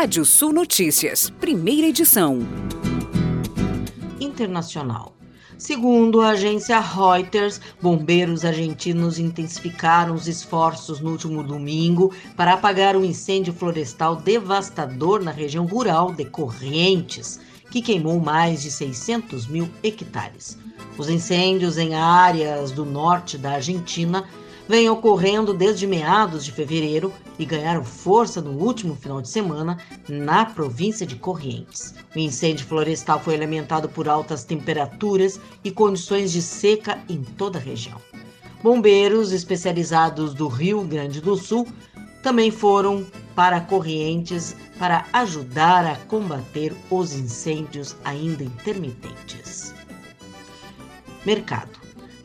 Rádio Sul Notícias, primeira edição. Internacional. Segundo a agência Reuters, bombeiros argentinos intensificaram os esforços no último domingo para apagar um incêndio florestal devastador na região rural de Corrientes, que queimou mais de 600 mil hectares. Os incêndios em áreas do norte da Argentina vêm ocorrendo desde meados de fevereiro e ganharam força no último final de semana na província de Corrientes. O incêndio florestal foi alimentado por altas temperaturas e condições de seca em toda a região. Bombeiros especializados do Rio Grande do Sul também foram para Corrientes para ajudar a combater os incêndios ainda intermitentes. Mercado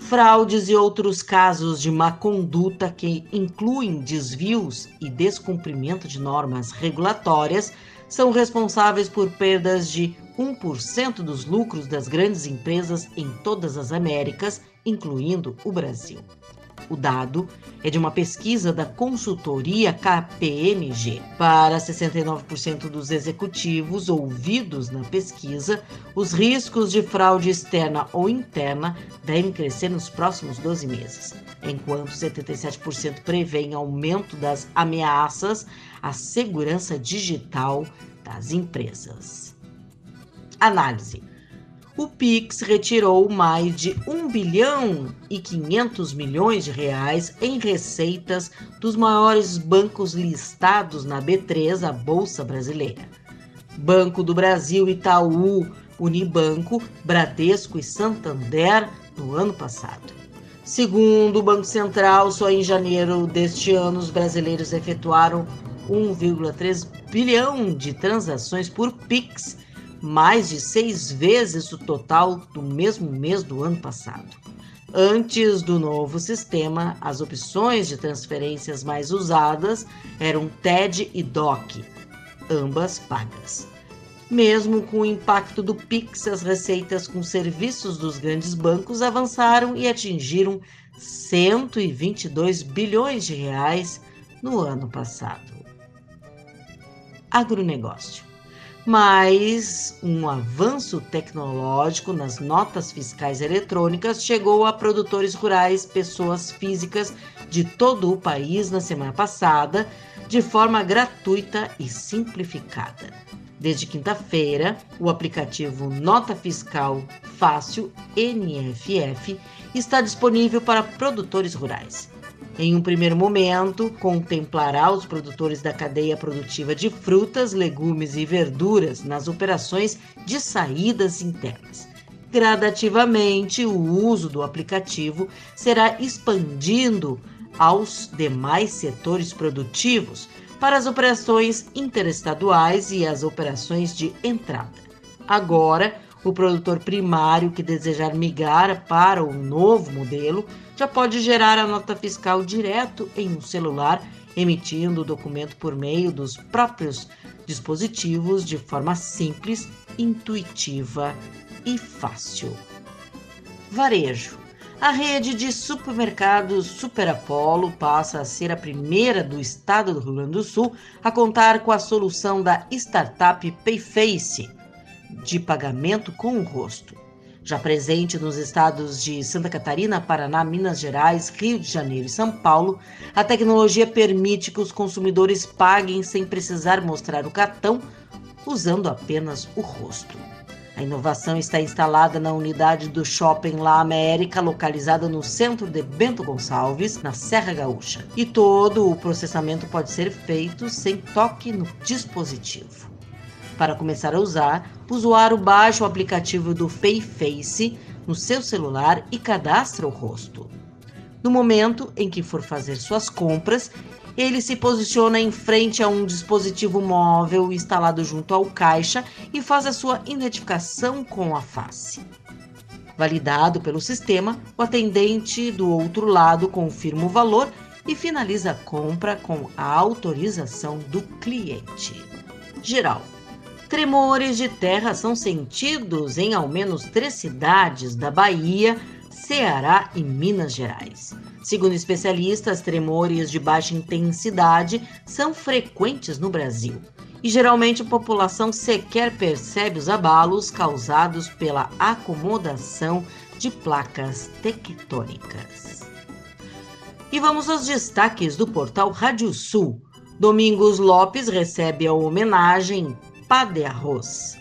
fraudes e outros casos de má conduta que incluem desvios e descumprimento de normas regulatórias são responsáveis por perdas de 1% dos lucros das grandes empresas em todas as Américas, incluindo o Brasil. O dado é de uma pesquisa da consultoria KPMG. Para 69% dos executivos ouvidos na pesquisa, os riscos de fraude externa ou interna devem crescer nos próximos 12 meses, enquanto 77% prevêem aumento das ameaças à segurança digital das empresas. Análise o Pix retirou mais de 1 bilhão e 500 milhões de reais em receitas dos maiores bancos listados na B3, a Bolsa Brasileira. Banco do Brasil, Itaú, Unibanco, Bradesco e Santander no ano passado. Segundo o Banco Central, só em janeiro deste ano os brasileiros efetuaram 1,3 bilhão de transações por Pix mais de seis vezes o total do mesmo mês do ano passado. Antes do novo sistema, as opções de transferências mais usadas eram TED e DOC, ambas pagas. Mesmo com o impacto do Pix, as receitas com serviços dos grandes bancos avançaram e atingiram 122 bilhões de reais no ano passado. Agronegócio mas um avanço tecnológico nas notas fiscais eletrônicas chegou a produtores rurais, pessoas físicas de todo o país na semana passada, de forma gratuita e simplificada. Desde quinta-feira, o aplicativo Nota Fiscal Fácil NFF está disponível para produtores rurais. Em um primeiro momento, contemplará os produtores da cadeia produtiva de frutas, legumes e verduras nas operações de saídas internas. Gradativamente, o uso do aplicativo será expandindo aos demais setores produtivos para as operações interestaduais e as operações de entrada. Agora, o produtor primário que desejar migrar para o novo modelo já pode gerar a nota fiscal direto em um celular, emitindo o documento por meio dos próprios dispositivos de forma simples, intuitiva e fácil. Varejo. A rede de supermercados Super Apollo passa a ser a primeira do estado do Rio Grande do Sul a contar com a solução da startup Payface de pagamento com o rosto. Já presente nos estados de Santa Catarina, Paraná, Minas Gerais, Rio de Janeiro e São Paulo, a tecnologia permite que os consumidores paguem sem precisar mostrar o cartão, usando apenas o rosto. A inovação está instalada na unidade do Shopping La América, localizada no centro de Bento Gonçalves, na Serra Gaúcha. E todo o processamento pode ser feito sem toque no dispositivo. Para começar a usar, o usuário baixa o aplicativo do Payface no seu celular e cadastra o rosto. No momento em que for fazer suas compras, ele se posiciona em frente a um dispositivo móvel instalado junto ao caixa e faz a sua identificação com a face. Validado pelo sistema, o atendente do outro lado confirma o valor e finaliza a compra com a autorização do cliente. Geral Tremores de terra são sentidos em ao menos três cidades da Bahia, Ceará e Minas Gerais. Segundo especialistas, tremores de baixa intensidade são frequentes no Brasil. e geralmente a população sequer percebe os abalos causados pela acomodação de placas tectônicas. E vamos aos destaques do portal Rádio Sul. Domingos Lopes recebe a homenagem Pá de Arroz.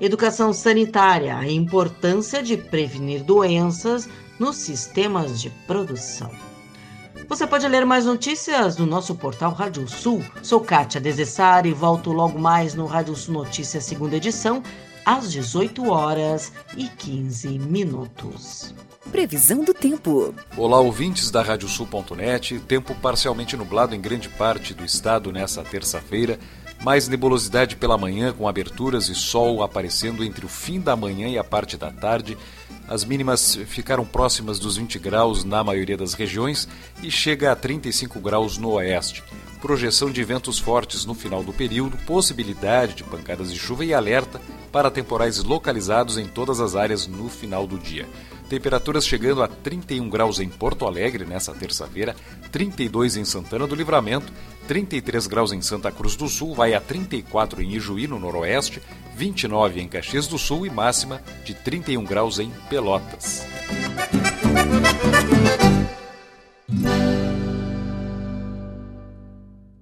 Educação sanitária, a importância de prevenir doenças nos sistemas de produção. Você pode ler mais notícias no nosso portal Rádio Sul. Sou Kátia Desessari e volto logo mais no Rádio Sul Notícias, segunda edição, às 18 horas e 15 minutos. Previsão do tempo. Olá, ouvintes da Radiosul.net. Tempo parcialmente nublado em grande parte do estado nessa terça-feira. Mais nebulosidade pela manhã, com aberturas e sol aparecendo entre o fim da manhã e a parte da tarde. As mínimas ficaram próximas dos 20 graus na maioria das regiões e chega a 35 graus no oeste. Projeção de ventos fortes no final do período, possibilidade de pancadas de chuva e alerta para temporais localizados em todas as áreas no final do dia. Temperaturas chegando a 31 graus em Porto Alegre nessa terça-feira, 32 em Santana do Livramento, 33 graus em Santa Cruz do Sul, vai a 34 em Ijuí, no Noroeste, 29 em Caxias do Sul e máxima de 31 graus em Pelotas.